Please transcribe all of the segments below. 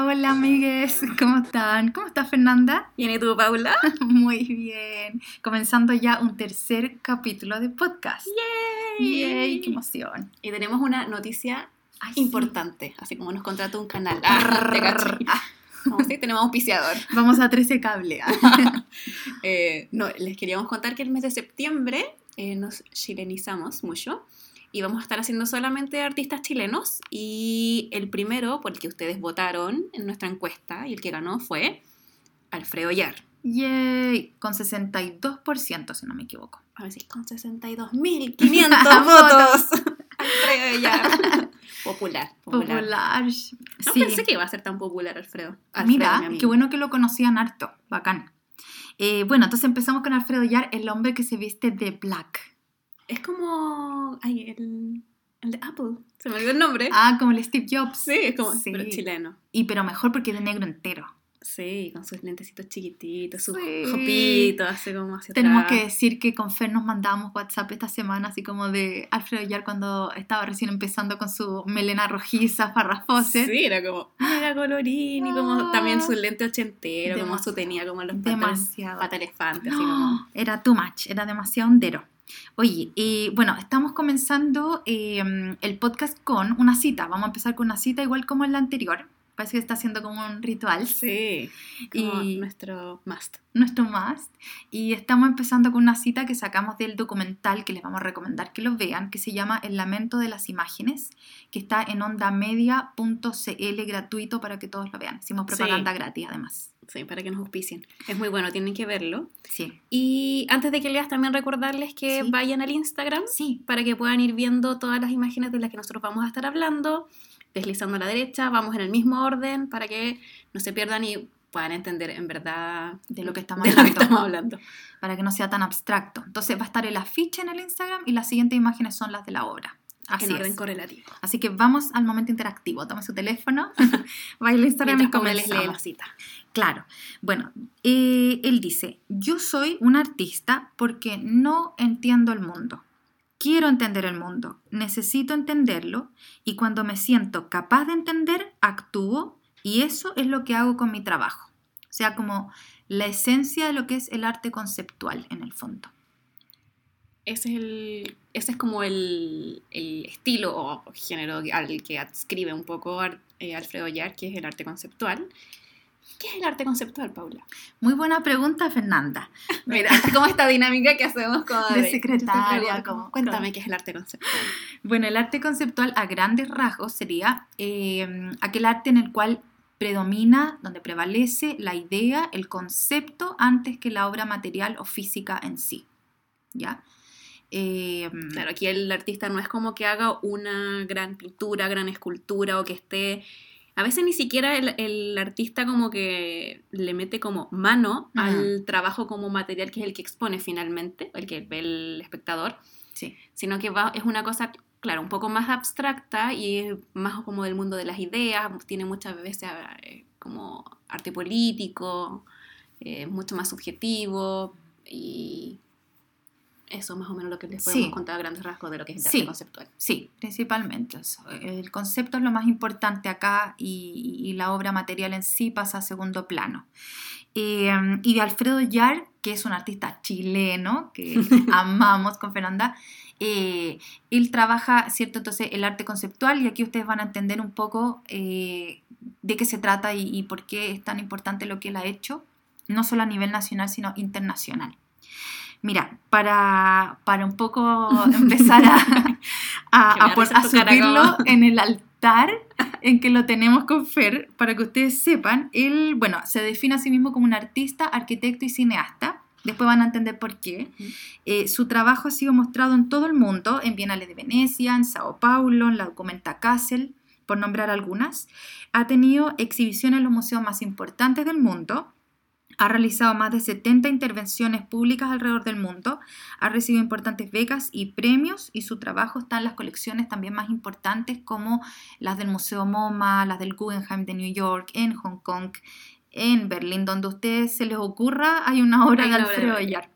Hola, hola amigues, ¿cómo están? ¿Cómo estás Fernanda? Bien, ¿y tú, Paula? Muy bien. Comenzando ya un tercer capítulo de podcast. ¡Yay! ¡Yay! ¡Qué emoción! Y tenemos una noticia Ay, sí. importante, así como nos contrató un canal. Ah, Como si tenemos auspiciador. Vamos a 13 cable. Eh, no, les queríamos contar que el mes de septiembre eh, nos chilenizamos mucho y vamos a estar haciendo solamente artistas chilenos y el primero por el que ustedes votaron en nuestra encuesta y el que ganó fue Alfredo Yar. ¡Yay! Con 62%, si no me equivoco. A ver si con 62.500 votos. Alfredo Yar. Popular, popular. Popular. No sí. pensé que iba a ser tan popular Alfredo. Alfredo, mi Mira, qué bueno que lo conocían harto. Bacán. Eh, bueno, entonces empezamos con Alfredo Yar, el hombre que se viste de black. Es como. Ay, el, el de Apple. Se me olvidó el nombre. Ah, como el Steve Jobs. sí, es como. sí. Pero chileno. Y pero mejor porque es de negro entero. Sí, con sus lentecitos chiquititos, sus Sí. jopitos, así como hacia Tenemos atrás. que decir que con Fer nos mandamos WhatsApp esta semana, así como de Alfredo Yar cuando estaba recién empezando con su melena rojiza, farrafosa. Sí, era como mega colorín y como Ah. también su lente ochentero, como su tenía como los Demasiado. pata elefante, así No, como. Era too much, era demasiado hondero. Oye, y bueno, estamos comenzando eh, el podcast con una cita. Vamos a empezar con una cita igual como en la anterior. Parece que está haciendo como un ritual. Sí, como Y- nuestro must. nuestro must. Y estamos empezando con una cita que sacamos del documental que les vamos a recomendar que lo vean, que se llama El lamento de las imágenes, que está en ondamedia.cl gratuito para que todos lo vean. Hicimos Sí. propaganda gratis además. Sí, para que nos auspicien. Es muy bueno, tienen que verlo. Sí. Y antes de que leas, también recordarles que Sí. vayan al Instagram Sí. para que puedan ir viendo todas las imágenes de las que nosotros vamos a estar hablando, deslizando a la derecha, vamos en el mismo orden para que no se pierdan y puedan entender en verdad De lo que estamos de lo que hablando. estamos hablando. Para que no sea tan abstracto. Entonces va a estar el afiche en el Instagram y las siguientes imágenes son las de la obra. Así en orden es. correlativo. Así que vamos al momento interactivo. Tome su teléfono, vaya al Instagram y Paula les lee comenzamos. la cita. Claro. Bueno, eh, él dice, yo soy un artista porque no entiendo el mundo. Quiero entender el mundo, necesito entenderlo y cuando me siento capaz de entender, actúo y eso es lo que hago con mi trabajo. O sea, como la esencia de lo que es el arte conceptual en el fondo. Ese es, el, ese es como el, el estilo o género al que adscribe un poco eh, Alfredo Yar, que es el arte conceptual. ¿Qué es el arte conceptual, Paula? Muy buena pregunta, Fernanda. Mira, como esta dinámica que hacemos como De secretaria, como- Cuéntame qué es el arte conceptual. Bueno, el arte conceptual a grandes rasgos sería eh, aquel arte en el cual predomina, donde prevalece la idea, el concepto, antes que la obra material o física en sí. ¿Ya? Eh, Claro, aquí el artista no es como que haga una gran pintura, gran escultura o que esté... A veces ni siquiera el, el artista como que le mete como mano Ujú. al trabajo como material que es el que expone finalmente, el que ve el espectador, Sí. sino que va, es una cosa, claro, un poco más abstracta y es más como del mundo de las ideas, tiene muchas veces eh, como arte político, eh, mucho más subjetivo y eso más o menos lo que les podemos Sí. contar a grandes rasgos de lo que es el Sí. arte conceptual. Sí, principalmente. eso. El concepto es lo más importante acá y, y la obra material en sí pasa a segundo plano. Eh, y de Alfredo Yar, que es un artista chileno que amamos con Fernanda, eh, él trabaja, ¿cierto? Entonces, el arte conceptual y aquí ustedes van a entender un poco eh, de qué se trata y, y por qué es tan importante lo que él ha hecho, no solo a nivel nacional, sino internacional. Mira, para, para un poco empezar a, a, subirlo en el altar en que lo tenemos con Fer, para que ustedes sepan, él, bueno, se define a sí mismo como un artista, arquitecto y cineasta. Después van a entender por qué. Eh, su trabajo ha sido mostrado en todo el mundo, en Bienales de Venecia, en Sao Paulo, en la Documenta Kassel, por nombrar algunas. Ha tenido exhibiciones en los museos más importantes del mundo. Ha realizado más de 70 intervenciones públicas alrededor del mundo, ha recibido importantes becas y premios y su trabajo está en las colecciones también más importantes como las del Museo MoMA, las del Guggenheim de New York, en Hong Kong, en Berlín, donde a ustedes se les ocurra, hay una obra Hay de Alfredo él.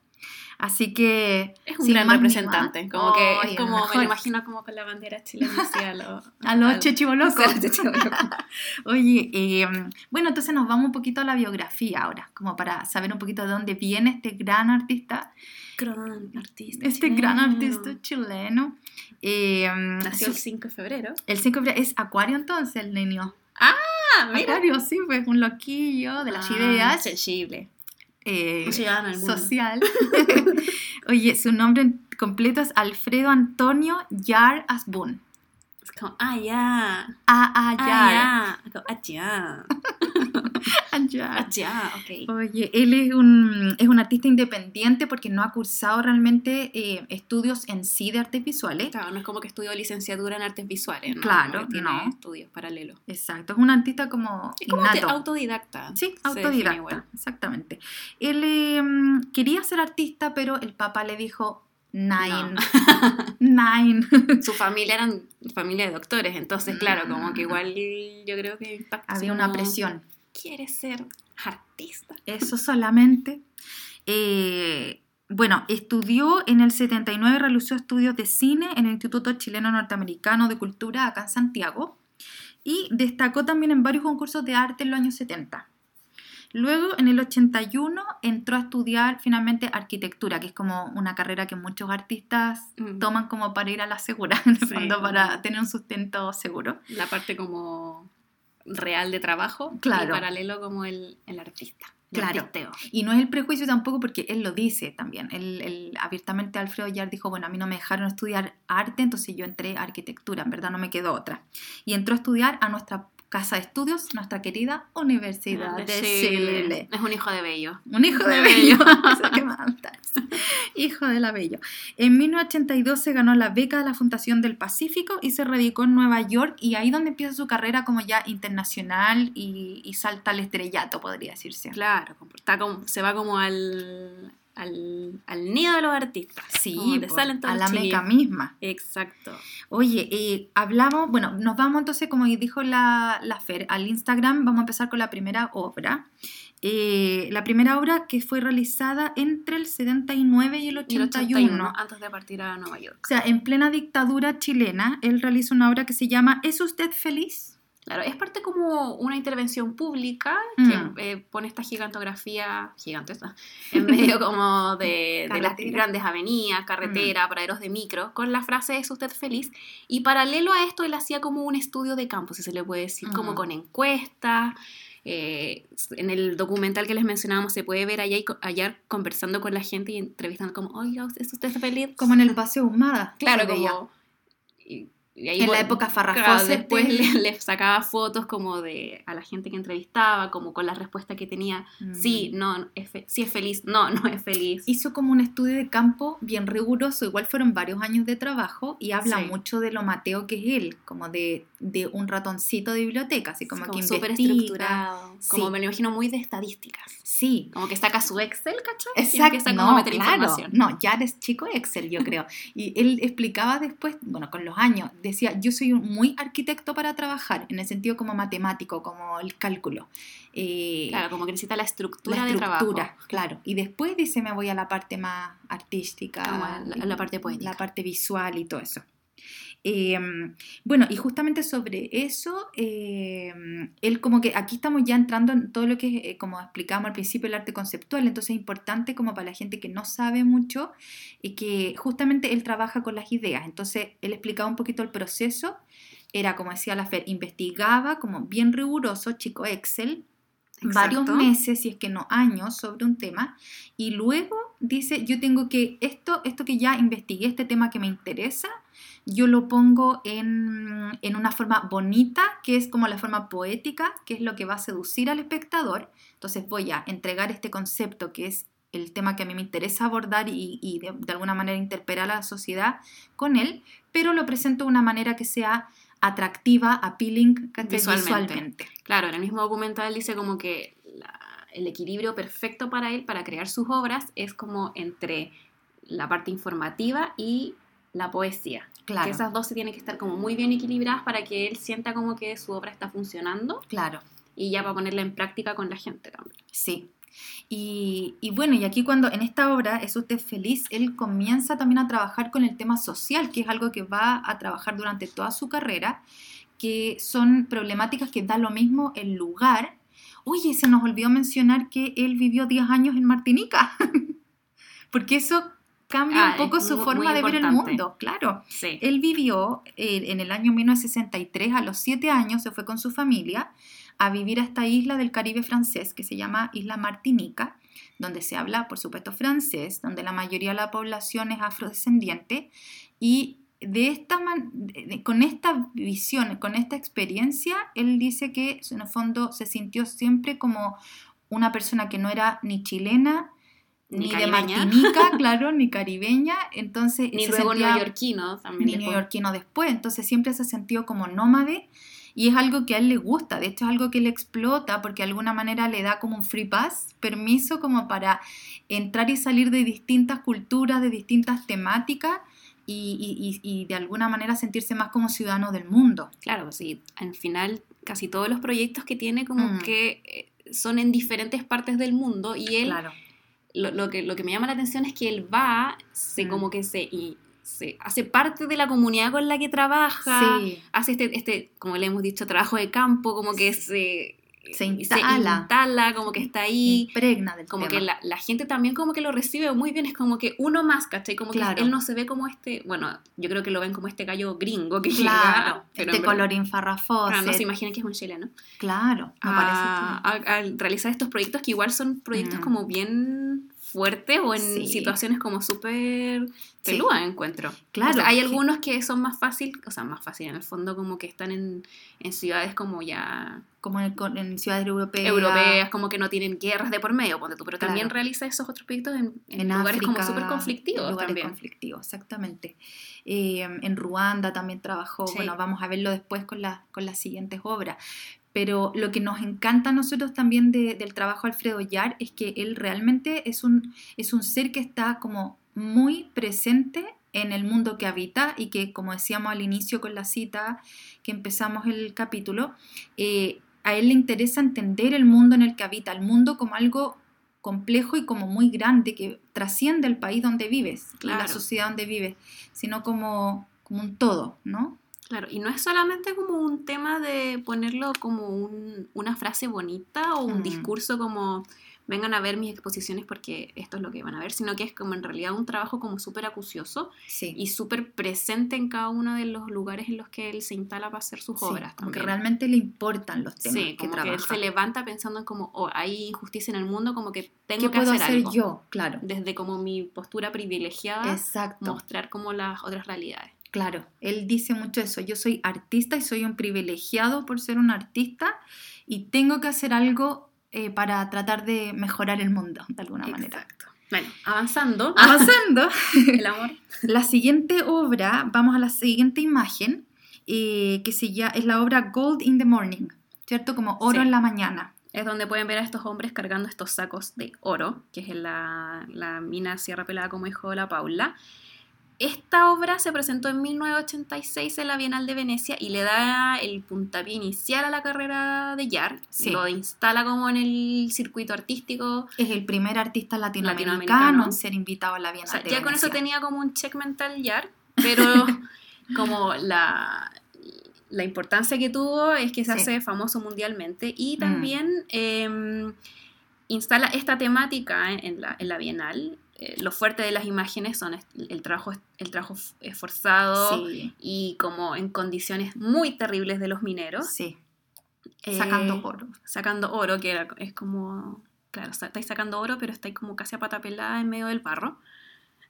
Así que... Es un gran representante, como que es como, me lo imagino como con la bandera chilena a los... A chechibolocos. Oye, eh, bueno, entonces nos vamos un poquito a la biografía ahora, como para saber un poquito de dónde viene este gran artista, Gran artista este gran artista chileno. Eh, Nació el su- 5 de febrero. el 5 de febrero es Acuario entonces, el niño. Ah, mira. Acuario, sí, pues un loquillo de las Ah, ideas. Sensible. Eh, mundo. social. Oye, su nombre completo es Alfredo Antonio Yar Asbun. Es como, ah, ya. A Ah, Yar. ya. Ah, ya. Ah, Yar. Ah, ya, ok. Oye, él es un, es un artista independiente porque no ha cursado realmente eh, estudios en sí de artes visuales. Claro, no es como que estudió licenciatura en artes visuales, ¿no? Claro, tiene no. estudios paralelos. Exacto, es un artista como Es como innato. autodidacta. Sí, autodidacta, exactamente. Él eh, quería ser artista, pero el papá le dijo, nine, nine. Su familia eran familia de doctores, entonces, claro, como que igual yo creo que impacta. Había una presión. ¿Quieres ser artista? Eso solamente. Eh, bueno, estudió en el 79, realizó estudios de cine en el Instituto Chileno Norteamericano de Cultura acá en Santiago y destacó también en varios concursos de arte en los años 70. Luego, en el 81, entró a estudiar finalmente arquitectura, que es como una carrera que muchos artistas Mm. toman como para ir a la segura, Sí, para tener un sustento seguro. La parte como real de trabajo Claro. y paralelo como el, el artista. el Claro. artisteo. Y no es el prejuicio tampoco porque él lo dice también. Él, él- abiertamente Alfredo Yar dijo, bueno, a mí no me dejaron estudiar arte, entonces yo entré a arquitectura, en verdad no me quedó otra. Y entró a estudiar a nuestra casa de estudios, nuestra querida Universidad de Chile. Es un hijo de bello. Un hijo de De Bello. Manda. hijo de la Bello. En 1982 se ganó la beca de la Fundación del Pacífico y se radicó en Nueva York y ahí donde empieza su carrera como ya internacional y, y salta al estrellato, podría decirse. Claro, está como, se va como al, al, al nido de los artistas. Sí, donde salen todos a los la meca misma. Exacto. Oye, eh, hablamos, bueno, nos vamos entonces, como dijo la, la Fer, al Instagram, vamos a empezar con la primera obra. Eh, la primera obra que fue realizada entre el 79 y el Y el 81. 81, antes de partir a Nueva York. O sea, en plena dictadura chilena, él realiza una obra que se llama ¿Es usted feliz? Claro, es parte como una intervención pública Mm. que eh, pone esta gigantografía, gigantesca, en medio como de, de las. Mm. grandes avenidas, carretera, paraderos de micro, con la frase ¿es usted feliz? Y paralelo a esto, él hacía como un estudio de campo, si se le puede decir, como Mm. con encuestas. eh, en el documental que les mencionábamos se puede ver allá, y allá conversando con la gente y entrevistando como, oiga, ¿es usted feliz? Como en el Paseo Humada. Claro, veía. Como... y- ahí En la época claro, farragosa después de- le, le sacaba fotos como de a la gente que entrevistaba, como con la respuesta que tenía. Mm. Sí, no, es sí es feliz, no, no es feliz. Hizo como un estudio de campo bien riguroso, igual fueron varios años de trabajo y habla Sí. mucho de lo mateo que es él, como de, de un ratoncito de biblioteca, así como, como que súper estructurado, como Sí. me lo imagino muy de estadísticas. Sí, Como que saca su Excel, ¿cachai? Y Exacto, como no, a meter claro, información. no, ya eres chico Excel, yo creo. Y él explicaba después, bueno, con los años, decía, yo soy un muy arquitecto para trabajar, en el sentido como matemático, como el cálculo. Eh, Claro, como que necesita la estructura, la de estructura, trabajo. claro. Y después dice, me voy a la parte más artística, Como a la- la parte poética. la parte visual y todo eso. Eh, bueno, y justamente sobre eso, eh, él como que aquí estamos ya entrando en todo lo que, eh, como explicábamos al principio, el arte conceptual, entonces es importante como para la gente que no sabe mucho, y que justamente él trabaja con las ideas, entonces él explicaba un poquito el proceso, era como decía la Fer, investigaba como bien riguroso, chico Excel, varios Exacto. meses, si es que no años, sobre un tema, y luego dice, yo tengo que, esto, esto que ya investigué, este tema que me interesa, yo lo pongo en, en una forma bonita, que es como la forma poética, que es lo que va a seducir al espectador. Entonces voy a entregar este concepto que es el tema que a mí me interesa abordar y, y de, de alguna manera interpelar a la sociedad con él, pero lo presento de una manera que sea atractiva, appealing. Visualmente. visualmente. Claro, en el mismo documental dice como que la- el equilibrio perfecto para él, para crear sus obras, es como entre la parte informativa y la poesía. Claro. Que esas dos se tienen que estar como muy bien equilibradas para que él sienta como que su obra está funcionando Claro, y ya para ponerla en práctica con la gente también. sí. Y, y, bueno, y aquí cuando en esta obra es usted feliz, él comienza también a trabajar con el tema social, que es algo que va a trabajar durante toda su carrera, que son problemáticas que da lo mismo el lugar. Oye, se nos olvidó mencionar que él vivió 10 años en Martinica, porque eso cambia Ah, un poco su mu- forma muy de ver el mundo, claro. Sí. Él vivió eh, en el año 1963, a los 7 años, se fue con su familia a vivir a esta isla del Caribe francés que se llama Isla Martinica, donde se habla, por supuesto, francés, donde la mayoría de la población es afrodescendiente. Y de esta man- de- con esta visión, con esta experiencia, él dice que en el fondo se sintió siempre como una persona que no era ni chilena, Ni ni, de. Martinica, claro, ni caribeña, entonces Ni se luego sentía- neoyorquino también. ni después. neoyorquino después, entonces siempre se ha sentido como nómade y es algo que a él le gusta, de hecho es algo que él explota porque de alguna manera le da como un free pass, permiso como para entrar y salir de distintas culturas, de distintas temáticas y, y- y- y de alguna manera sentirse más como ciudadano del mundo. Claro, sí. Al final, casi todos los proyectos que tiene como Mm. que eh, son en diferentes partes del mundo y él Claro, lo, lo que, lo que me llama la atención es que él va, se Mm. como que se, y se hace parte de la comunidad con la que trabaja, sí, hace este, este, como le hemos dicho, trabajo de campo, como que se, Se instala. instala, como que está ahí. impregna del Como tema. que la, la gente también como que lo recibe muy bien, es como que uno más, ¿cachai? Como Claro. que él no se ve como este, bueno, yo creo que lo ven como este gallo gringo que Claro, llega, este colorín farrafoso. No se imaginan que es un chileno. Claro, me a, parece que- a- a realizar estos proyectos que igual son proyectos Mm. como bien fuertes o en Sí. situaciones como súper Sí. peludas encuentro. Claro, O sea, hay algunos que son más fácil, o sea, más fácil en el fondo como que están en, en ciudades como ya como en, ciudades europeas. europeas, como que no tienen guerras de por medio, ponte tú, pero también realiza esos otros proyectos en, en en lugares como súper conflictivos lugares también. conflictivos, exactamente. Eh, en Ruanda también trabajó, Sí. bueno, vamos a verlo después con, la- con las siguientes obras. Pero lo que nos encanta a nosotros también de- del trabajo de Alfredo Yar es que él realmente es un, es un ser que está como muy presente en el mundo que habita y que, como decíamos al inicio con la cita que empezamos el capítulo, eh, a él le interesa entender el mundo en el que habita, el mundo como algo complejo y como muy grande que trasciende el país donde vives, y la Claro. sociedad donde vives, sino como, como un todo, ¿no? Claro, y no es solamente como un tema de ponerlo como un- una frase bonita o un Mm. discurso como vengan a ver mis exposiciones porque esto es lo que van a ver, sino que es como en realidad un trabajo como súper acucioso Sí. y súper presente en cada uno de los lugares en los que él se instala para hacer sus Sí, obras. como que también. realmente le importan los temas Sí, que como que él trabaja. se levanta pensando en como, oh, hay injusticia en el mundo, como que tengo ¿Qué que puedo hacer hacer algo. yo? Claro. Desde como mi postura privilegiada, Exacto. mostrar como las otras realidades. Claro, él dice mucho eso. Yo soy artista y soy un privilegiado por ser un artista y tengo que hacer algo eh, para tratar de mejorar el mundo de alguna manera. Exacto. Bueno, avanzando. Avanzando, el amor. la siguiente obra, vamos a la siguiente imagen, eh, que se llama, es la obra Gold in the Morning, ¿cierto? Como oro Sí. en la mañana. Es donde pueden ver a estos hombres cargando estos sacos de oro, que es en la, la mina Sierra Pelada, como dijo la Paula. Esta obra se presentó en 1986 en la Bienal de Venecia y le da el puntapié inicial a la carrera de Yar. Sí. Lo instala como en el circuito artístico. Es el primer artista latinoamericano, Latinoamericano. en ser invitado a la O Bienal sea, de ya con eso Venecia. tenía como un check mental Yar, pero como la, la importancia que tuvo es que se Sí. hace famoso mundialmente y Mm. también em, instala esta temática en la, en la Bienal. Eh, lo fuerte de las imágenes son el trabajo, el trabajo esforzado Sí, y como en condiciones muy terribles de los mineros. sí, Eh, sacando oro. sacando oro, que era- es como, claro, estáis sacando oro, pero estáis como casi a pata pelada en medio del barro.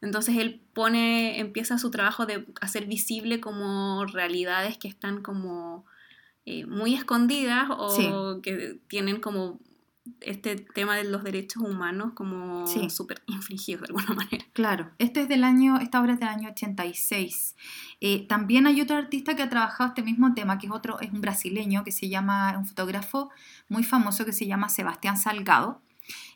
Entonces él pone, empieza su trabajo de hacer visible como realidades que están como eh, muy escondidas o Sí. que tienen como este tema de los derechos humanos como Sí. súper infringidos de alguna manera. Claro, este es del año, esta obra es del año 86. Eh, también hay otro artista que ha trabajado este mismo tema, que es otro, es un brasileño que se llama, un fotógrafo muy famoso que se llama Sebastián Salgado.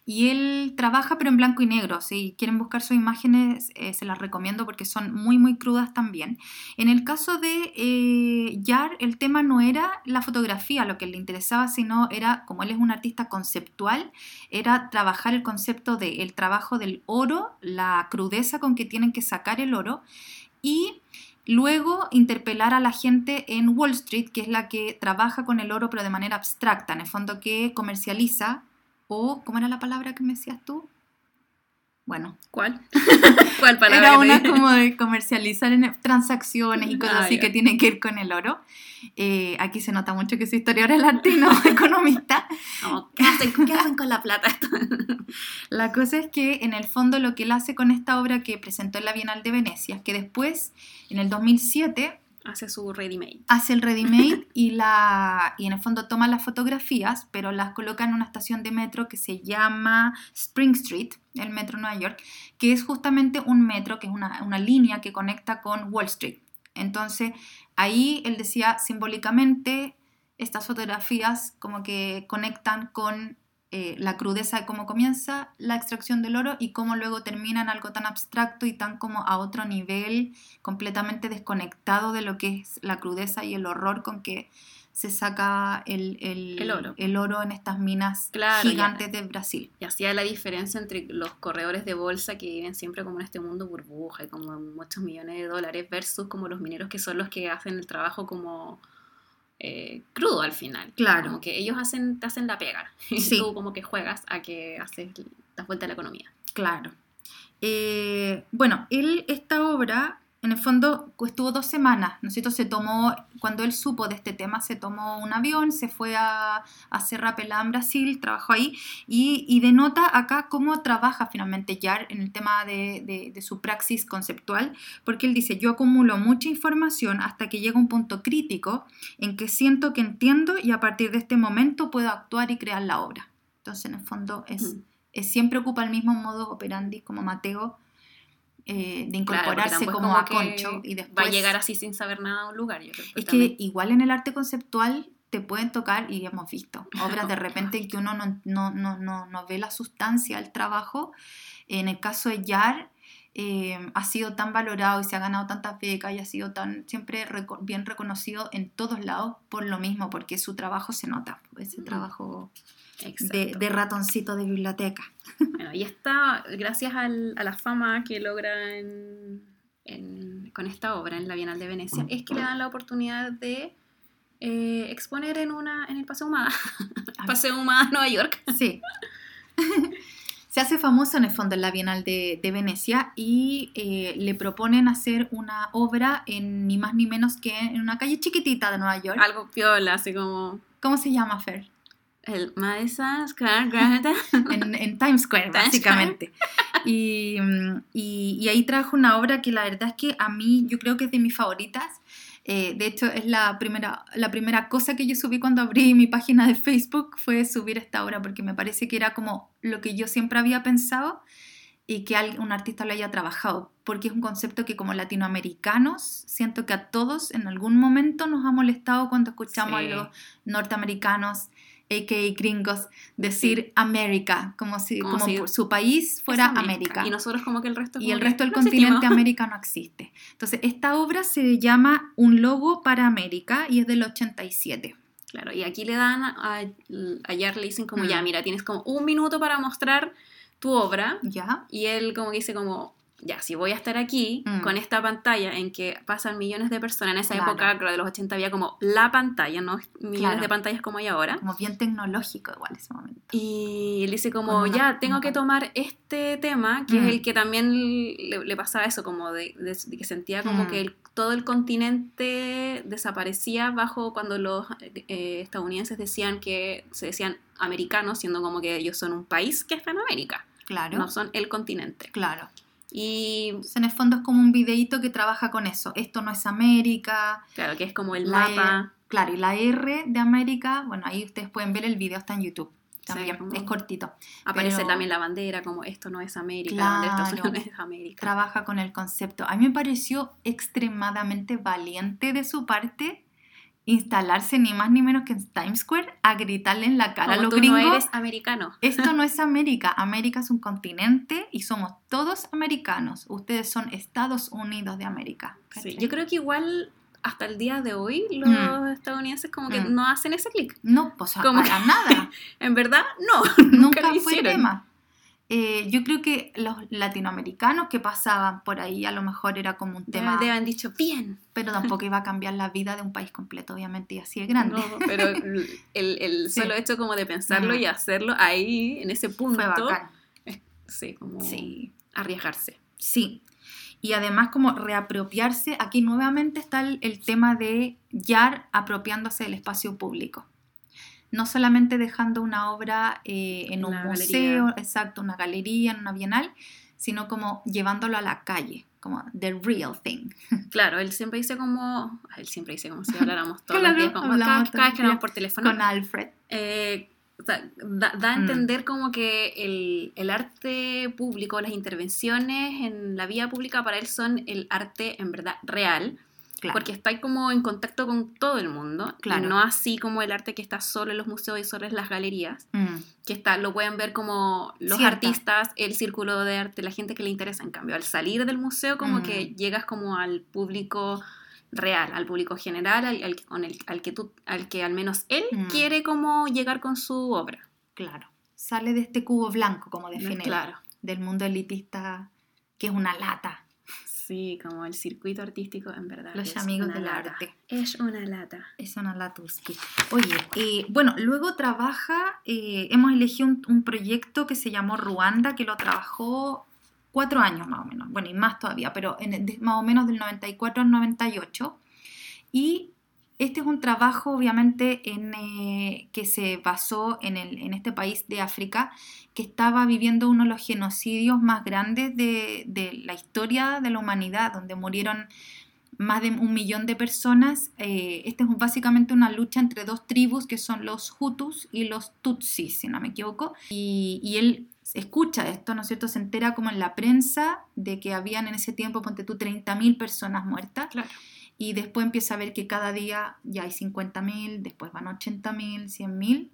Y él trabaja pero en blanco y negro. Si quieren buscar sus imágenes, eh, se las recomiendo porque son muy, muy crudas también. En el caso de eh, Yar, el tema no era la fotografía lo que le interesaba, sino era, como él es un artista conceptual, era trabajar el concepto del el trabajo del oro, la crudeza con que tienen que sacar el oro y Luego, interpelar a la gente en Wall Street, que es la que trabaja con el oro, pero de manera abstracta, en el fondo que comercializa o, ¿cómo era la palabra que me decías tú? Bueno. ¿Cuál? ¿Cuál palabra? Era una como de comercializar en transacciones y cosas ah, así que tienen que ir con el oro. Eh, aquí se nota mucho que soy historiadora del arte y no economista. ¿qué, hacen, con la plata? la cosa es que en el fondo lo que él hace con esta obra que presentó en la Bienal de Venecia, que después, en el 2007, hace su ready-made. Hace el ready-made y, la, y en el fondo toma las fotografías, pero las coloca en una estación de metro que se llama Spring Street, el metro Nueva York, que es justamente un metro, que es una, una línea que conecta con Wall Street. Entonces, ahí él decía simbólicamente, estas fotografías como que conectan con eh, la crudeza de cómo comienza la extracción del oro y cómo luego termina en algo tan abstracto y tan como a otro nivel, completamente desconectado de lo que es la crudeza y el horror con que se saca el, el, oro. el oro. en estas minas gigantes de Brasil. Y hacía la diferencia entre los corredores de bolsa que viven siempre como en este mundo burbuja y como muchos millones de dólares versus como los mineros que son los que hacen el trabajo como eh, crudo al final. Claro. Como que ellos hacen, te hacen la pega. Y tú como que juegas a que haces la vuelta a la economía. Claro. Eh, bueno, él, esta obra en el fondo estuvo dos semanas, ¿no es cierto? Se tomó, cuando él supo de este tema, se tomó un avión, se fue a, a Serra Pelá en Brasil, trabajó ahí y, y, denota acá cómo trabaja finalmente Yar en el tema de, de, su praxis conceptual, porque él dice, yo acumulo mucha información hasta que llega un punto crítico en que siento que entiendo y a partir de este momento puedo actuar y crear la obra. Entonces, en el fondo, es, es siempre ocupa el mismo modo operandi como Mateo eh, de incorporarse como a concho y después... Va a llegar así sin saber nada a un lugar. es que igual en el arte conceptual te pueden tocar, y hemos visto, obras de repente en que uno no, no, no, no, no ve la sustancia del trabajo. En el caso de Yar, eh, ha sido tan valorado y se ha ganado tantas becas y ha sido tan siempre bien reconocido en todos lados por lo mismo, porque su trabajo se nota, ese trabajo de, ratoncito de biblioteca. Bueno, y está, gracias a la fama que logra con esta obra en la Bienal de Venecia, es que le dan la oportunidad de eh, exponer en, una, en el Paseo Humada, Paseo Humada, Nueva York. Sí. Se hace famoso en el fondo en la Bienal de, Venecia y eh, le proponen hacer una obra en ni más ni menos que en una calle chiquitita de Nueva York. Algo piola, así como... ¿Cómo se llama, Fer? El Madison Square Garden. en, Times Square, básicamente. Y, y, ahí trajo una obra que la verdad es que a mí yo creo que es de mis favoritas. Eh, de hecho, es la primera, la primera cosa que yo subí cuando abrí mi página de Facebook, fue subir esta obra, porque me parece que era como lo que yo siempre había pensado y que un artista lo haya trabajado, porque es un concepto que como latinoamericanos siento que a todos en algún momento nos ha molestado cuando escuchamos a los norteamericanos a.k.a. gringos, decir América, como si, como, su país fuera América. Y nosotros como que el resto... Y el resto del continente América no existe. Entonces, esta obra se llama Un logo para América y es del 87. Claro, y aquí le dan, a, ayer le dicen como, ya, mm. mira, tienes como un minuto para mostrar tu obra. Ya. Y él como que dice como, ya, si voy a estar aquí mm. con esta pantalla en que pasan millones de personas, en esa época, creo de los 80 había como la pantalla, no millones de pantallas como hay ahora. Como bien tecnológico igual ese momento. Y él dice como, ya, tengo que tomar este tema, que es mm. el que también le, pasaba eso, como de, que sentía como mm. que todo el continente desaparecía bajo cuando los eh, estadounidenses decían que se decían americanos, siendo como que ellos son un país que está en América. Claro. No son el continente. Claro. Y en el fondo es como un videíto que trabaja con eso. Esto no es América. Claro, que es como el mapa. E, claro, y la R de América, bueno, ahí ustedes pueden ver el video, está en YouTube. También, es cortito. Aparece también la bandera como esto no es América, esto no es América. Trabaja con el concepto. A mí me pareció extremadamente valiente de su parte instalarse ni más ni menos que en Times Square a gritarle en la cara a los tú gringos. no eres americano. Esto no es América. América es un continente y somos todos americanos. Ustedes son Estados Unidos de América. Yo creo que igual hasta el día de hoy los Mm. estadounidenses como que Mm. no hacen ese clic. No, pues a- Como nada. En verdad, no. Nunca fue hicieron. tema. Eh, yo creo que los latinoamericanos que pasaban por ahí a lo mejor era como un tema, Deben, deben dicho, bien. pero tampoco iba a cambiar la vida de un país completo, obviamente, y así es grande. No, pero el, el Sí. solo hecho como de pensarlo Mm. y hacerlo ahí, en ese punto, Fue bacán. sí, como Sí, arriesgarse. sí. Y además como reapropiarse, aquí nuevamente está el, el tema de Yar apropiándose del espacio público. No solamente dejando una obra eh, en un museo, galería. exacto, una galería, en una bienal, sino como llevándolo a la calle, como the real thing. Claro, él siempre dice como, él siempre dice como si habláramos todos Claro, los días, como cada, vez que hablamos por teléfono. Con Alfred. eh, da, da a Mm. entender como que el, el arte público, las intervenciones en la vía pública para él son el arte en verdad real, Claro. porque está ahí como en contacto con todo el mundo, Claro. no así como el arte que está solo en los museos y solo en las galerías, Mm, que está, lo pueden ver como los Cierta. artistas, el círculo de arte, la gente que le interesa, en cambio, al salir del museo como Mm. que llegas como al público real, al público general, al, que tú, al que al menos él Mm. quiere como llegar con su obra. claro. Sale de este cubo blanco, como define Claro. del mundo elitista, que es una lata. Sí, como el circuito artístico, en verdad. Los amigos del lata. arte. Es una lata. Es una latuski. Oye, eh, bueno, luego trabaja, eh, hemos elegido un, un proyecto que se llamó Ruanda, que lo trabajó cuatro años más o menos, bueno, y más todavía, pero en, de- más o menos del 94 al 98. Y este es un trabajo, obviamente, en, eh, que se basó en, el- en este país de África, que estaba viviendo uno de los genocidios más grandes de, de la historia de la humanidad, donde murieron más de un millón de personas. Eh, esta es básicamente una lucha entre dos tribus, que son los Hutus y los Tutsis, si no me equivoco. Y, y él escucha esto, ¿no es cierto? Se entera como en la prensa de que habían en ese tiempo, ponte tú, 30.000 personas muertas Claro. Y después empieza a ver que cada día ya hay 50.000, después van 80.000, 100.000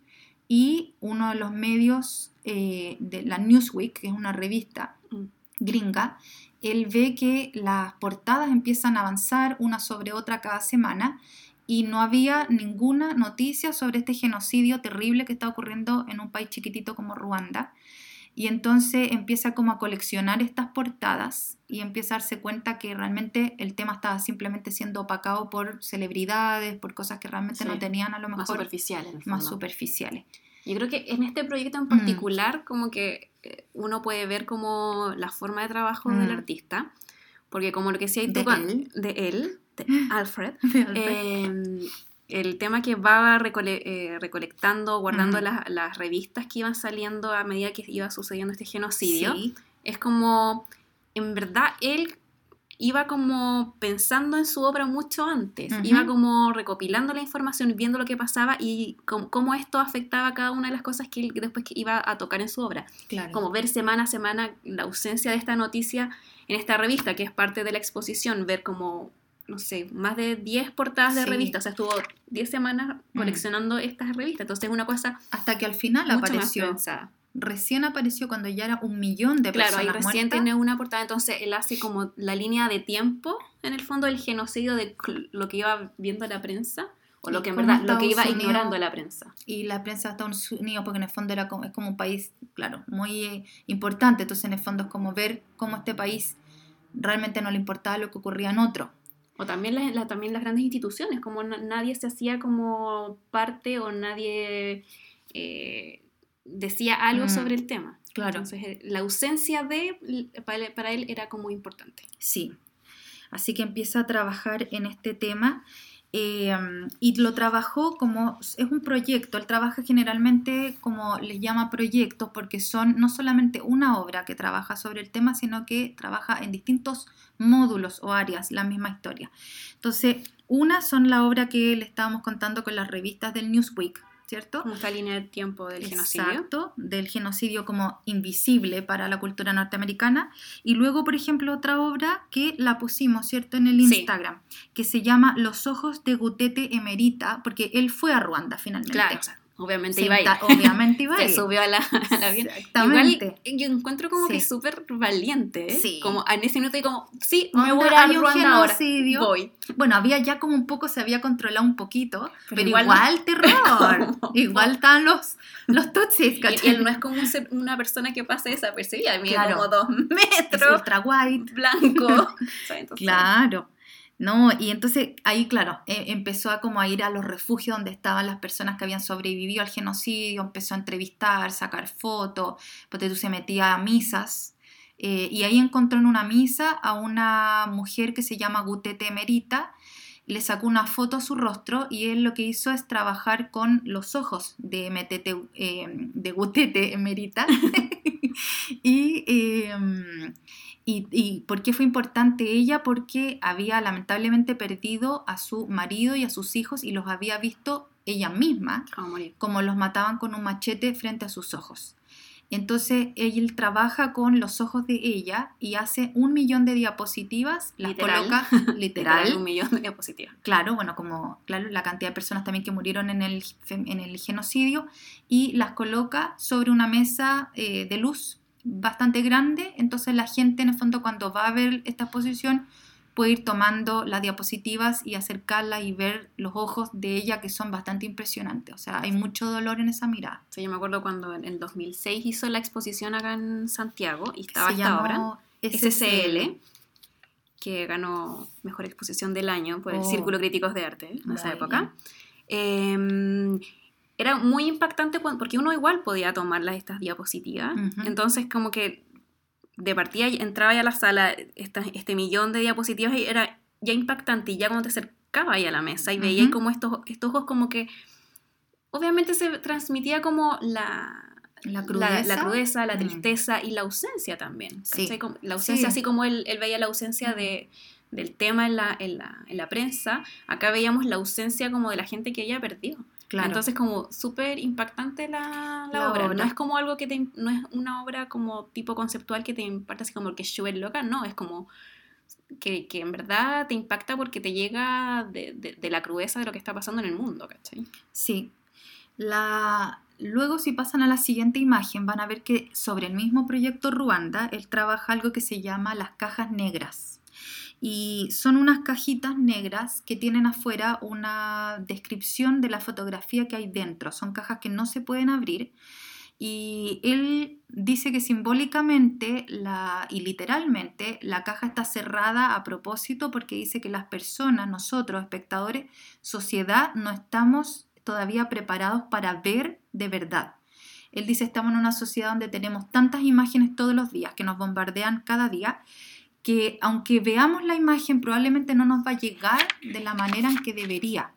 y uno de los medios eh, de la Newsweek, que es una revista Mm. gringa, él ve que las portadas empiezan a avanzar una sobre otra cada semana y no había ninguna noticia sobre este genocidio terrible que está ocurriendo en un país chiquitito como Ruanda. Y entonces empieza como a coleccionar estas portadas y empieza a darse cuenta que realmente el tema estaba simplemente siendo opacado por celebridades, por cosas que realmente Sí, no tenían a lo Más mejor superficial, en el más superficiales. Yo creo que en este proyecto en Mm. particular, como que eh, uno puede ver como la forma de trabajo del Mm. artista, porque como lo que decía tú De él. de él, de Alfred, eh, el tema que va recole- eh, recolectando, guardando las, las revistas que iban saliendo a medida que iba sucediendo este genocidio, sí, es como, en verdad, él iba como pensando en su obra mucho antes, iba como recopilando la información, viendo lo que pasaba y cómo, cómo esto afectaba a cada una de las cosas que él después que iba a tocar en su obra. claro. Como ver semana a semana la ausencia de esta noticia en esta revista, que es parte de la exposición, ver como, no sé, más de 10 portadas de Sí. revistas, o sea, estuvo 10 semanas Mm. coleccionando estas revistas, entonces es una cosa Hasta que al final apareció. Recién apareció cuando ya era un millón de Claro, personas ahí recién muertas. tiene una portada, entonces él hace como la línea de tiempo, en el fondo, del genocidio de lo que iba viendo la prensa, o lo que en verdad, lo que iba Unidos- ignorando la prensa. y la prensa de Estados Unidos, porque en el fondo era como, es como un país, claro, muy eh, importante, entonces en el fondo es como ver cómo este país realmente no le importaba lo que ocurría en otro. O también, la- la- también las grandes instituciones, como na- nadie se hacía como parte o nadie eh, decía algo Mm. sobre el tema. Claro. Entonces, eh, la ausencia de, para él, para él era como importante. Sí. Así que empieza a trabajar en este tema eh, y lo trabajó como, es un proyecto, él trabaja generalmente como les llama proyectos porque son no solamente una obra que trabaja sobre el tema, sino que trabaja en distintos módulos o áreas la misma historia. Entonces, una son la obra que le estábamos contando con las revistas del Newsweek, ¿cierto? Como esta línea de tiempo del genocidio. Exacto, del genocidio como invisible para la cultura norteamericana. Y luego, por ejemplo, otra obra que la pusimos, ¿cierto?, en el Sí. Instagram, que se llama Los ojos de Gutete Emerita, porque él fue a Ruanda finalmente. Claro, obviamente Se iba a ir. ta- Obviamente iba a Se subió a la, a la avión. Exactamente. Igual yo encuentro como Sí. que súper valiente, ¿eh? Sí. Como en ese minuto y como, sí, me voy a Ruanda ahora. genocidio. Voy. Bueno, había ya como un poco, se había controlado un poquito, Pero pero, igual igual, no. terror. igual estaban los, los tutsis, Y él no es como un ser- una persona que pase desapercibida, Claro. como dos Es metros, ultra white. blanco. Entonces- Claro. No, y entonces ahí, claro, eh, empezó a como a ir a los refugios donde estaban las personas que habían sobrevivido al genocidio, empezó a entrevistar, sacar fotos, porque tú se metía a misas, eh, y ahí encontró en una misa a una mujer que se llama Gutete Emerita, le sacó una foto a su rostro y él lo que hizo es trabajar con los ojos de, Metete, eh, de Gutete Emerita. y, eh, y, y por qué fue importante ella? Porque había lamentablemente perdido a su marido y a sus hijos y los había visto ella misma, como los mataban con un machete frente a sus ojos. Entonces él trabaja con los ojos de ella y hace un millón de diapositivas, las Literal. coloca literal, Un millón de diapositivas. claro, bueno, como claro, la cantidad de personas también que murieron en el, en el genocidio, y las coloca sobre una mesa eh, de luz bastante grande, entonces la gente en el fondo cuando va a ver esta exposición puede ir tomando las diapositivas y acercarla y ver los ojos de ella que son bastante impresionantes, o sea, hay mucho dolor en esa mirada. Sí, yo me acuerdo cuando en el 2006 hizo la exposición acá en Santiago y estaba esta obra, SCL, que ganó Mejor Exposición del Año por el Oh. Círculo Críticos de Arte en esa época. Eh, era muy impactante porque uno igual podía tomar las- estas diapositivas. Entonces, como que de partida entraba ya a la sala esta- este millón de diapositivas y era ya impactante. Y ya cuando te acercabas ahí a la mesa y veías Ujú. como estos, estos ojos, como que obviamente se transmitía como la. La crudeza. la crudeza, la Mm. tristeza y la ausencia también. Sí. La ausencia, Sí. así como él, él veía la ausencia de, del tema en la, en, la, en la prensa, acá veíamos la ausencia como de la gente que ella perdió. Claro. Entonces como súper impactante la, la La obra. obra. No es como algo que te, no es una obra como tipo conceptual que te impacta así como que súper loca, no, es como que, que en verdad te impacta porque te llega de, de- de la crudeza de lo que está pasando en el mundo, ¿cachai? Sí. La... Luego, si pasan a la siguiente imagen, van a ver que sobre el mismo proyecto Ruanda, él trabaja algo que se llama las cajas negras. Y son unas cajitas negras que tienen afuera una descripción de la fotografía que hay dentro. Son cajas que no se pueden abrir. Y él dice que simbólicamente y literalmente la caja está cerrada a propósito porque dice que las personas, nosotros, espectadores, sociedad, no estamos todavía preparados para ver de verdad. Él dice, estamos en una sociedad donde tenemos tantas imágenes todos los días, que nos bombardean cada día, que aunque veamos la imagen probablemente no nos va a llegar de la manera en que debería.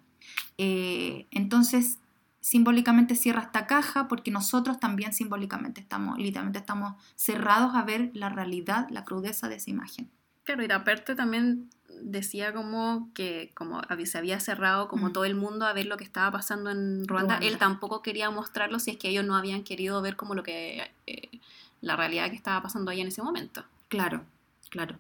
Eh, entonces, simbólicamente cierra esta caja porque nosotros también simbólicamente estamos, literalmente estamos cerrados a ver la realidad, la crudeza de esa imagen. Claro, y aparte también decía como que como se había cerrado como Mm. todo el mundo a ver lo que estaba pasando en Ruanda, Ruanda. él tampoco quería mostrarlo si es que ellos no habían querido ver como lo que eh, la realidad que estaba pasando ahí en ese momento. Claro, claro.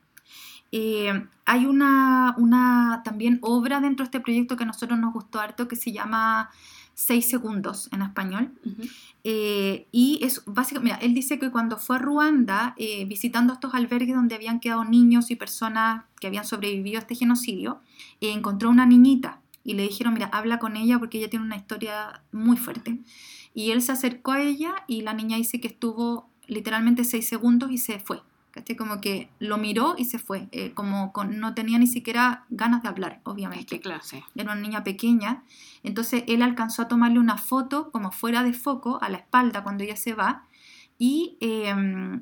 Eh, hay una, una también obra dentro de este proyecto que a nosotros nos gustó harto que se llama Seis segundos en español. Eh, y es básicamente, mira, él dice que cuando fue a Ruanda, eh, visitando estos albergues donde habían quedado niños y personas que habían sobrevivido a este genocidio, encontró una niñita y le dijeron, mira, habla con ella porque ella tiene una historia muy fuerte. Y él se acercó a ella y la niña dice que estuvo literalmente seis segundos y se fue. ¿Cachai? Como que lo miró y se fue, eh, como con- no tenía ni siquiera ganas de hablar, obviamente. ¿Qué clase? era una niña pequeña, entonces él alcanzó a tomarle una foto como fuera de foco a la espalda cuando ella se va. Y, eh,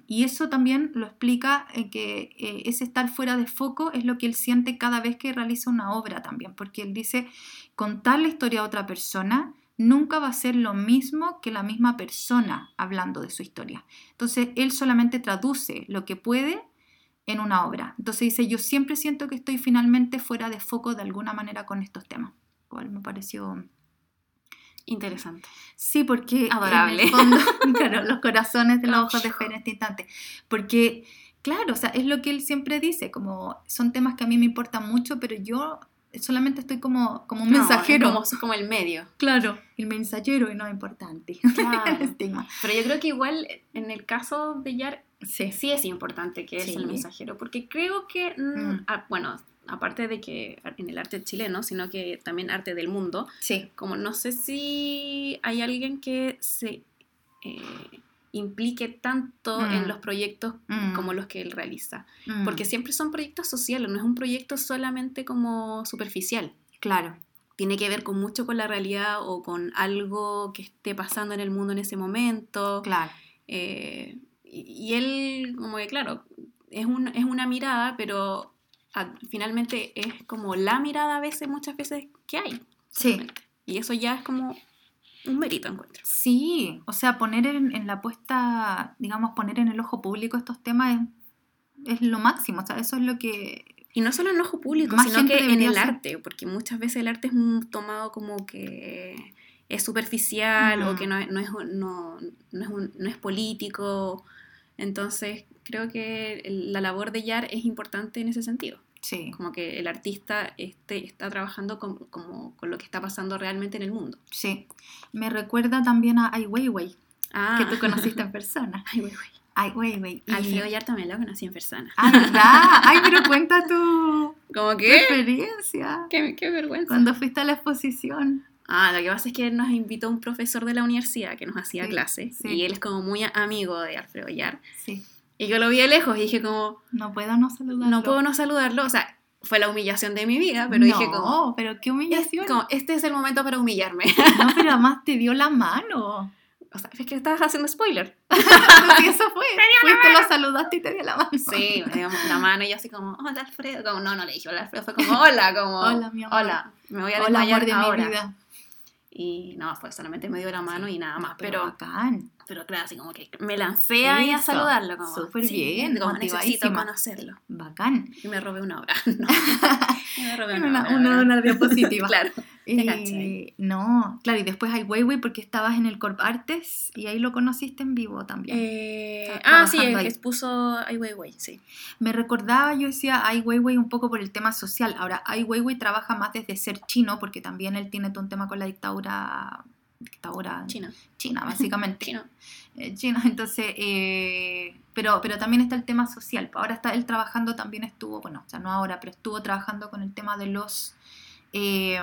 y eso también lo explica eh, que ese estar fuera de foco es lo que él siente cada vez que realiza una obra también, porque él dice, contar la historia a otra persona nunca va a ser lo mismo que la misma persona hablando de su historia. Entonces él solamente traduce lo que puede en una obra. Entonces dice, yo siempre siento que estoy finalmente fuera de foco de alguna manera con estos temas. Cual me pareció Interesante. Sí, porque... Adorable. en el fondo, claro, los corazones de los ojos de fe en este instante. Porque, claro, o sea, es lo que él siempre dice, como son temas que a mí me importan mucho, pero yo solamente estoy como, como un No, mensajero. es como, es como el medio. Claro, el mensajero y no importante. Claro. el estigma. Pero yo creo que igual en el caso de Yar Sí. sí es importante que sea el mensajero, porque creo que, mm, Mm. bueno, aparte de que en el arte chileno, sino que también arte del mundo, Sí. como no sé si hay alguien que se eh, implique tanto Mm. en los proyectos Mm. como los que él realiza, Mm, porque siempre son proyectos sociales, no es un proyecto solamente como superficial. Claro. Tiene que ver con mucho con la realidad o con algo que esté pasando en el mundo en ese momento. Claro. Eh, y, y él, como que, claro, es, un, es una mirada, pero finalmente es como la mirada a veces, muchas veces que hay. Sí. Y eso ya es como un mérito, encuentro. Sí, o sea, poner en, en la puesta, digamos, poner en el ojo público estos temas es, es lo máximo, o sea, eso es lo que... Y no solo en ojo público, Más sino que en el hacer. arte, porque muchas veces el arte es un- tomado como que es superficial o que no, es- no, es, no, no es un- no es político. Entonces, creo que el- la labor de Yar es importante en ese sentido. Sí, como que el artista este, está trabajando con, como, con lo que está pasando realmente en el mundo. sí. Me recuerda también a Ai Weiwei, Ah, que tú conociste en persona. Ay, güey, güey. Ai Weiwei. y- Alfredo Yar también lo conocí en persona. Ah, ¿verdad? Ay, pero cuenta tu, ¿Cómo tu que? experiencia. Qué, qué vergüenza. Cuando fuiste a la exposición. Ah, lo que pasa es que nos invitó un profesor de la universidad que nos hacía Sí, clase sí. y él es como muy amigo de Alfredo Yar. Sí. Y yo lo vi de lejos y dije como, No puedo no saludarlo. no puedo no saludarlo. O sea, fue la humillación de mi vida, pero dije como, No, pero qué es humillación. como, este es el momento para humillarme. No, pero además te dio la mano. o sea, es que estabas haciendo spoiler. Sí, eso fue. Fuiste, lo saludaste y te dio la mano. Sí, me dio la mano y yo así como, hola Alfredo. Como, no, no le dije hola Alfredo, fue como, hola, como, Hola, mi amor. hola, me voy a Hola, desmayar amor de ahora. mi vida. Y no, fue solamente me dio la mano y nada más. Pero, Pero, bacán. Pero claro, así como que me lancé ahí a saludarlo. Como, súper bien, como necesito conocerlo. Bacán. Y me robé una obra. No, y me robé una, Una, obra. una, una diapositiva. claro. Eh, no, claro, y después hay Weiwei porque estabas en el Corp Artes y ahí lo conociste en vivo también. Eh, ah, sí, ahí. expuso Ai Weiwei, sí. Me recordaba, yo decía Ai Weiwei un poco por el tema social. Ahora, Ai Weiwei trabaja más desde ser chino porque también él tiene todo un tema con la dictadura, dictadura China. china, básicamente. Chino. eh, chino, entonces, eh, pero, pero también está el tema social. Ahora está él trabajando, también estuvo, bueno, sea, no ahora, pero estuvo trabajando con el tema de los, eh,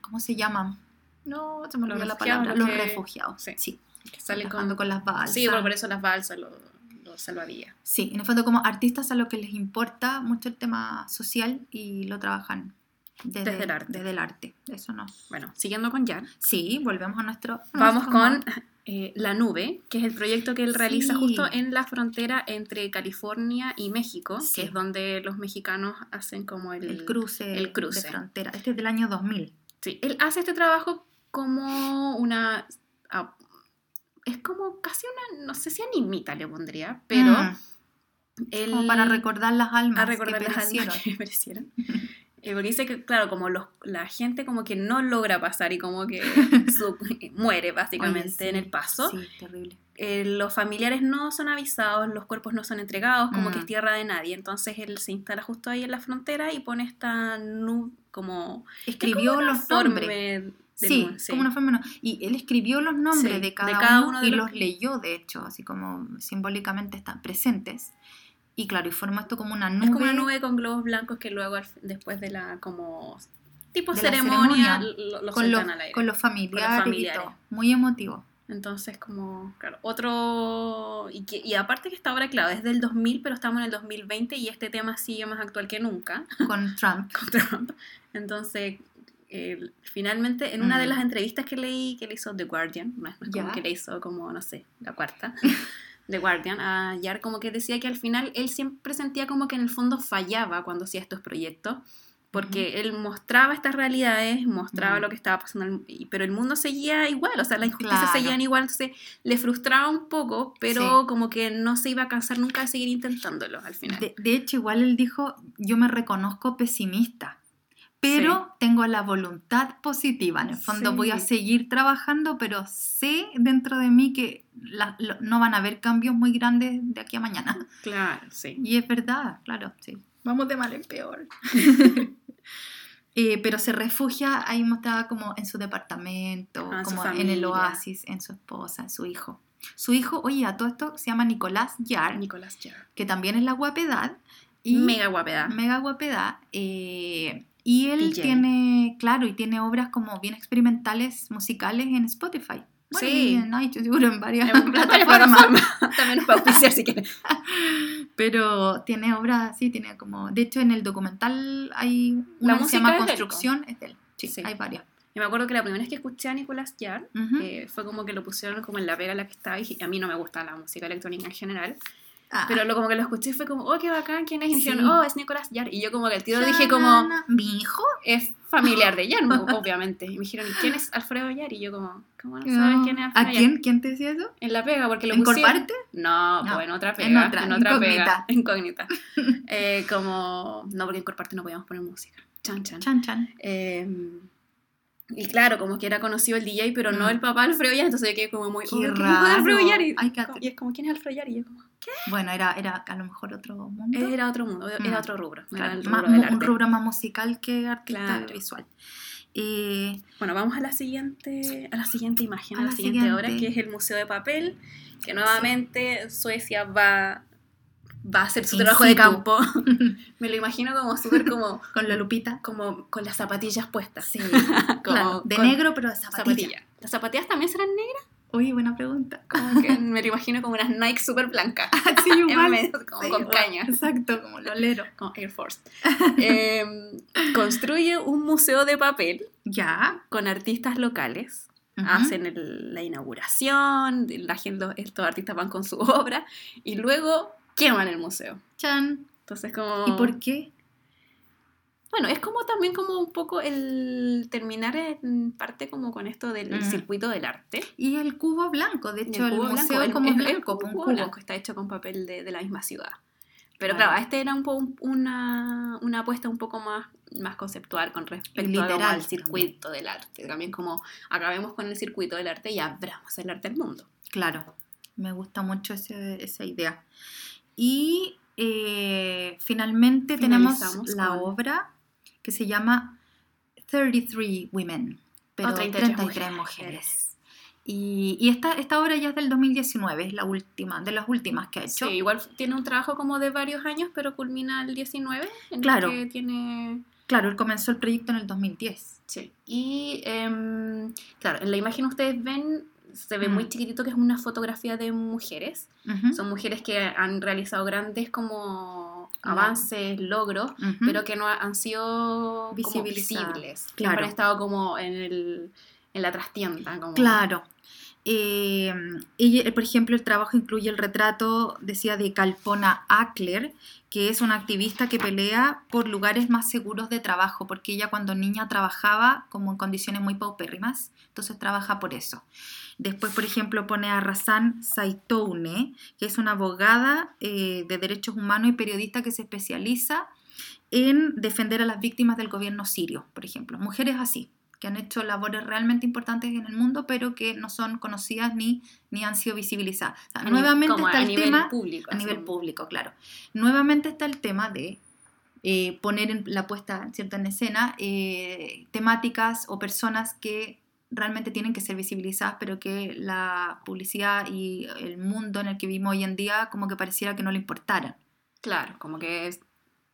¿cómo se llaman? No, se me olvidó la palabra. los refugiados, sí. sí. Que sale trabajando con... con las balsas. Sí, bueno, por eso las balsas, los, los salvavidas. Sí, en el fondo como artistas a lo que les importa mucho el tema social y lo trabajan desde, Desde el arte. Desde el arte, eso no. Bueno, siguiendo con Jan. Sí, volvemos a nuestro... Vamos con eh, La Nube, que es el proyecto que él realiza justo en la frontera entre California y México, Sí. que es donde los mexicanos hacen como el, el cruce, el cruce. de frontera. Este es del año 2000. Sí, él hace este trabajo como una... es como casi una, no sé si animita le pondría, pero Mm, él... como para recordar las almas a recordar que las almas que perecieron. Eh, porque dice que, claro, como los, la gente como que no logra pasar y como que su- muere básicamente Oye, sí, en el paso. Sí, terrible. Eh, los familiares no son avisados, los cuerpos no son entregados, como Mm. que es tierra de nadie. Entonces él se instala justo ahí en la frontera y pone esta nube como... Escribió una los nombres. Sí, nube, como una forma no. Y él escribió los nombres Sí, de, cada de cada uno, uno de y los- los leyó, de hecho, así como simbólicamente están presentes. Y claro, y formó esto como una nube. Es como una nube con globos blancos que luego después de la como tipo ceremonia, ceremonia, lo, lo con, los, al aire. con los familiares, familiares. y todo. Muy emotivo. Entonces, como, claro, otro... Y, que- y aparte que esta obra, claro, es del 2000, pero estamos en el 2020 y este tema sigue más actual que nunca Con Trump. con Trump. Entonces, eh, finalmente, en una de Mm. las entrevistas que leí, que le hizo The Guardian, no es como que le hizo como, no sé, la cuarta, The Guardian, a Yar como que decía que al final él siempre sentía como que en el fondo fallaba cuando hacía estos proyectos. Porque él mostraba estas realidades, mostraba lo que estaba pasando, pero el mundo seguía igual, o sea, las injusticias Claro. seguían igual, entonces le frustraba un poco, pero Sí. como que no se iba a cansar nunca de seguir intentándolo al final. De, de hecho, igual él dijo, yo me reconozco pesimista, pero tengo la voluntad positiva. En el fondo voy a seguir trabajando, pero sé dentro de mí que la- lo- no van a haber cambios muy grandes de aquí a mañana. Claro, sí. Y es verdad, claro, sí. Vamos de mal en peor. Eh, pero se refugia, ahí mostraba como en su departamento, Ah, su como en el oasis, en su esposa, en su hijo. Su hijo, oye, a todo esto se llama Nicolás Yar, Nicolás Jarre. que también es la guapedad. Y Mega guapedad. mega guapedad. eh, y él DJ. tiene, claro, y tiene obras como bien experimentales musicales en Spotify. Bueno, Sí. y en iTunes, seguro en varias En plataformas. plataformas. También nos auspiciar si quieres. Pero tiene obras, sí, tiene como. De hecho, en el documental hay una que se llama Construcción, es de él. Sí, Sí. hay varias. Yo me acuerdo que la primera vez que escuché a Nicolás Jarre Ujú. eh, fue como que lo pusieron como en la pega en la que estaba y a mí no me gusta la música electrónica en general. Ah. Pero lo, como que lo escuché y fue como, oh, qué bacán, ¿quién es? Y Sí. dijeron, oh, es Nicolás Jarre. Y yo como que al tiro dije como, ¿Mi hijo? es familiar de Jan, obviamente. Y me dijeron, ¿y quién es Alfredo Yar? Y yo como, ¿cómo no sabes quién es ¿A Alfredo Yar? quién? ¿Quién te decía eso? En la pega, porque lo ¿En pusieron. Corparte? No, No, pues en otra en pega. otra, En otra, incógnita. pega. Incógnita. Eh, como, no, porque en Corparte no podíamos poner música. Chan, chan. Chan, chan. Eh, y claro, como que era conocido el DJ, pero no Mm. el papá Alfredo Yar, entonces yo quedé como muy, Qué oh, ¿qué hijo de raro. Alfredo Yar? Y es como, ¿quién es Alfredo Yar? Y yo como, Bueno, era, era a lo mejor otro mundo. era otro mundo, era Mm. otro rubro. Era Claro, el más- rubro del un rubro más musical que artista Claro. visual. Eh, Bueno, vamos a la siguiente, a la siguiente imagen, A a, la, siguiente, siguiente. obra, que es el Museo de Papel, que nuevamente Suecia va, va a hacer su In trabajo de situ. campo. Me lo imagino como súper como, con la lupita. como con las zapatillas puestas. Sí, Como claro, de con negro, pero de zapatilla. zapatilla. ¿Las zapatillas también serán negras? Uy, buena pregunta. Como que me lo imagino como unas Nike súper blancas. sí, En igual. medio, como Sí, con igual. caña. Exacto, como lolero. Como Air Force. Eh, construye un museo de papel Ya. con artistas locales. Hacen el- la inauguración, la gente, estos artistas van con su obra y luego queman el museo. Chan. Entonces como... ¿Y por qué? Bueno, es como también como un poco el terminar en parte como con esto del Ujú. circuito del arte. Y el cubo blanco, de hecho, el, cubo museo blanco, el- como el- es el blanco, cubo un cubo. blanco está hecho con papel de, de la misma ciudad. Pero Claro. claro, este era un una, una apuesta un poco más, más conceptual con respecto literal al circuito del arte. También como acabemos con el circuito del arte y abramos el arte al mundo. Claro, me gusta mucho ese- esa idea. Y eh, finalmente tenemos la obra que se llama 33 Women, pero O 33 33 mujeres. mujeres. Y, y esta, esta obra ya es del 2019, es la última, de las últimas que ha hecho. Sí, igual tiene un trabajo como de varios años, pero culmina el 19, en el Claro. que tiene... Claro, él comenzó el proyecto en el 2010. Sí. Y, em, claro, en la imagen ustedes ven, se ve muy Mm. chiquitito que es una fotografía de mujeres. Son mujeres que han realizado grandes como avances, logros, pero que no han sido visibles. claro. Han estado como en, el, en la trastienda. Como... Claro. Eh, ella, por ejemplo, el trabajo incluye el retrato, decía, de Calpona Ackler, que es una activista que pelea por lugares más seguros de trabajo, porque ella cuando niña trabajaba como en condiciones muy paupérrimas, entonces trabaja por eso. Después, por ejemplo, pone a Razan Saitoune, que es una abogada eh, de derechos humanos y periodista que se especializa en defender a las víctimas del gobierno sirio, por ejemplo. Mujeres así, que han hecho labores realmente importantes en el mundo, pero que no son conocidas ni, ni han sido visibilizadas. O sea, nuevamente está a el nivel tema público. a así nivel público, claro. Nuevamente está el tema de eh, poner en la puesta ¿cierto? en escena eh, temáticas o personas que realmente tienen que ser visibilizadas, pero que la publicidad y el mundo en el que vivimos hoy en día como que pareciera que no le importaran. Claro, como que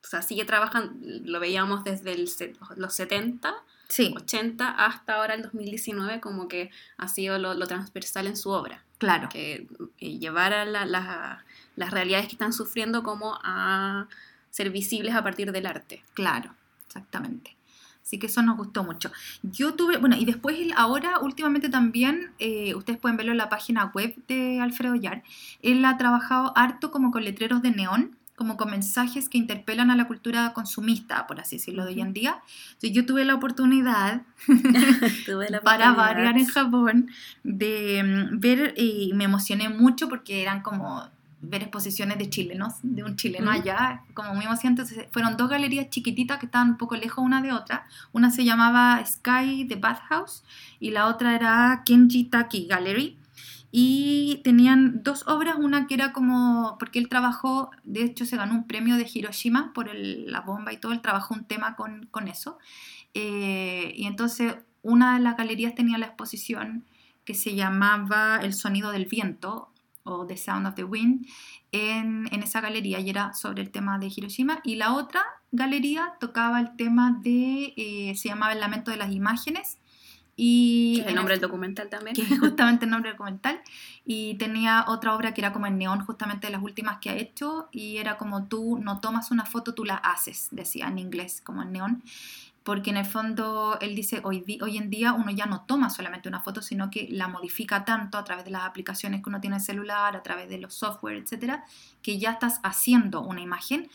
o sea, sigue trabajando, lo veíamos desde el los 70, Sí, 80 hasta ahora el 2019, como que ha sido lo, lo transversal en su obra, claro. que eh, llevar a la- la- las realidades que están sufriendo como a ser visibles a partir del arte. Claro, exactamente. Así que eso nos gustó mucho. Yo tuve, bueno, y después él ahora, últimamente también, eh, ustedes pueden verlo en la página web de Alfredo Yar, él ha trabajado harto como con letreros de neón, como con mensajes que interpelan a la cultura consumista, por así decirlo, de hoy en día. Entonces, yo tuve la oportunidad Tuve la para oportunidad. variar en Japón, de mm, ver y me emocioné mucho porque eran como ver exposiciones de chilenos, de un chileno allá, como muy emocionante. Entonces, fueron dos galerías chiquititas que estaban un poco lejos una de otra. Una se llamaba Sky The Bathhouse y la otra era Kenji Taki Gallery. Y tenían dos obras, una que era como, porque él trabajó, de hecho se ganó un premio de Hiroshima por la bomba y todo, él trabajó un tema con, con eso. Eh, y entonces una de las galerías tenía la exposición que se llamaba El sonido del viento o The Sound of the Wind en, en esa galería y era sobre el tema de Hiroshima. Y la otra galería tocaba el tema de, eh, se llamaba El lamento de las imágenes. Y el nombre el- del documental también. que es justamente el nombre del documental, y tenía otra obra que era como en neón, justamente de las últimas que ha hecho, y era como tú no tomas una foto, tú la haces, decía en inglés, como en neón, porque en el fondo él dice, hoy, hoy en día uno ya no toma solamente una foto, sino que la modifica tanto a través de las aplicaciones que uno tiene en el celular, a través de los software, etcétera, que ya estás haciendo una imagen.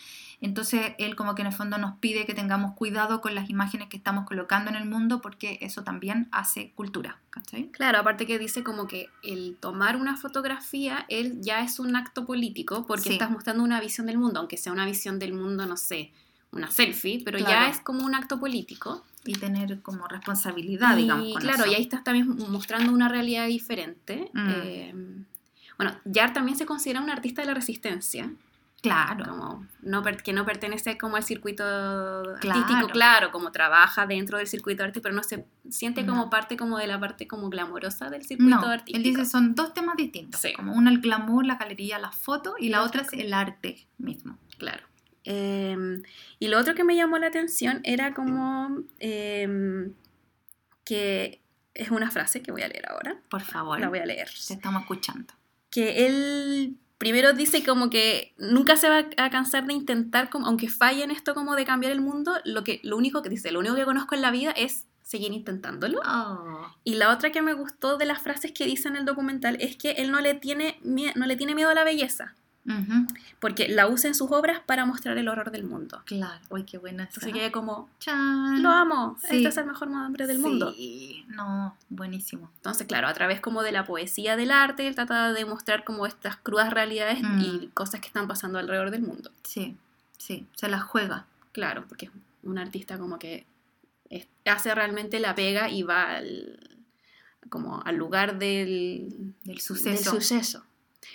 Entonces él como que en el fondo nos pide que tengamos cuidado con las imágenes que estamos colocando en el mundo porque eso también hace cultura, ¿cachai? Claro, aparte que dice como que el tomar una fotografía, él ya es un acto político porque Sí. estás mostrando una visión del mundo, aunque sea una visión del mundo, no sé, una selfie, pero ya es como un acto político. y tener como responsabilidad, y digamos. con claro, eso. y ahí estás también mostrando una realidad diferente. Mm. Eh, bueno, Yar también se considera un artista de la resistencia, Claro, como no que no pertenece como al circuito Claro. artístico, claro, como trabaja dentro del circuito artístico, pero no se siente como No. parte como de la parte como glamorosa del circuito no, artístico. él dice son dos temas distintos, Sí. como una el glamour, la galería, la foto, y la otra otra es el arte mismo. Claro. Eh, y lo otro que me llamó la atención era como eh, que es una frase que voy a leer ahora. Por favor, La voy a leer. te estamos escuchando. Que él primero dice como que nunca se va a cansar de intentar, como, aunque falle en esto como de cambiar el mundo, lo, que, lo único que dice, lo único que conozco en la vida es seguir intentándolo. Oh, Y la otra que me gustó de las frases que dice en el documental es que él no le tiene, no le tiene miedo a la belleza, ujú, porque la usa en sus obras para mostrar el horror del mundo. Claro, uy, qué buena esa. Entonces quedé como, Chan. lo amo, Sí. este es el mejor hombre del mundo. Sí, no, buenísimo. Entonces, claro, a través como de la poesía del arte, él trata de mostrar como estas crudas realidades Mm. y cosas que están pasando alrededor del mundo. Sí, sí, se la juega. Claro, porque es un artista como que es- hace realmente la pega y va al, como al lugar del, Del del suceso.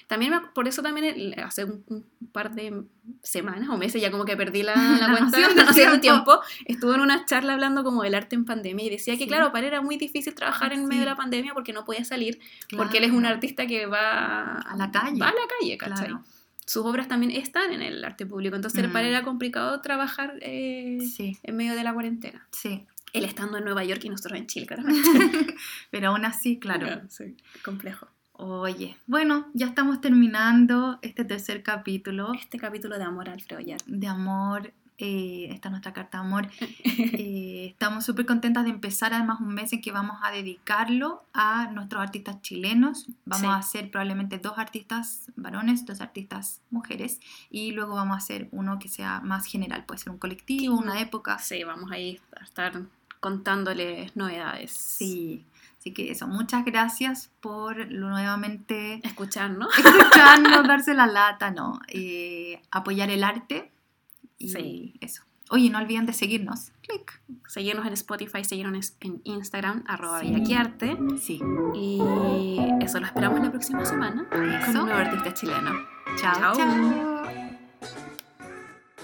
También me- por eso también el- hace un, un par de semanas o meses ya como que perdí la, la La cuenta hace un tiempo. estuve en una charla hablando como del arte en pandemia y decía que Sí. claro para él era muy difícil trabajar en medio de Sí. la pandemia porque no podía salir porque él es un Claro. artista que va A la calle. va a la calle ¿cachai? Claro. sus obras también están en el arte público entonces Mm. para él era complicado trabajar eh, Sí, en medio de la cuarentena sí. él estando en Nueva York y nosotros en Chile claramente Pero aún así, claro. sí, complejo Oye, bueno, ya estamos terminando este tercer capítulo este capítulo de amor Alfredo Yar de amor. eh, esta es nuestra carta de amor. Eh, estamos súper contentas de empezar además un mes en que vamos a dedicarlo a nuestros artistas chilenos. Vamos Sí. a hacer probablemente dos artistas varones, dos artistas mujeres y luego vamos a hacer uno que sea más general. Puede ser un colectivo, una época. Sí, vamos a ir a estar contándoles novedades. Sí. Así que eso, muchas gracias por nuevamente Escuchar, ¿no? escucharnos, darse la lata, no, eh, apoyar el arte y Sí. eso. Oye, no olviden de seguirnos. Clic. Seguirnos en Spotify, seguirnos en Instagram, arroba Sí. Villaquiarte. Sí. Y eso lo esperamos la próxima semana con Eso. un nuevo artista chileno. Chao, Chao. chao.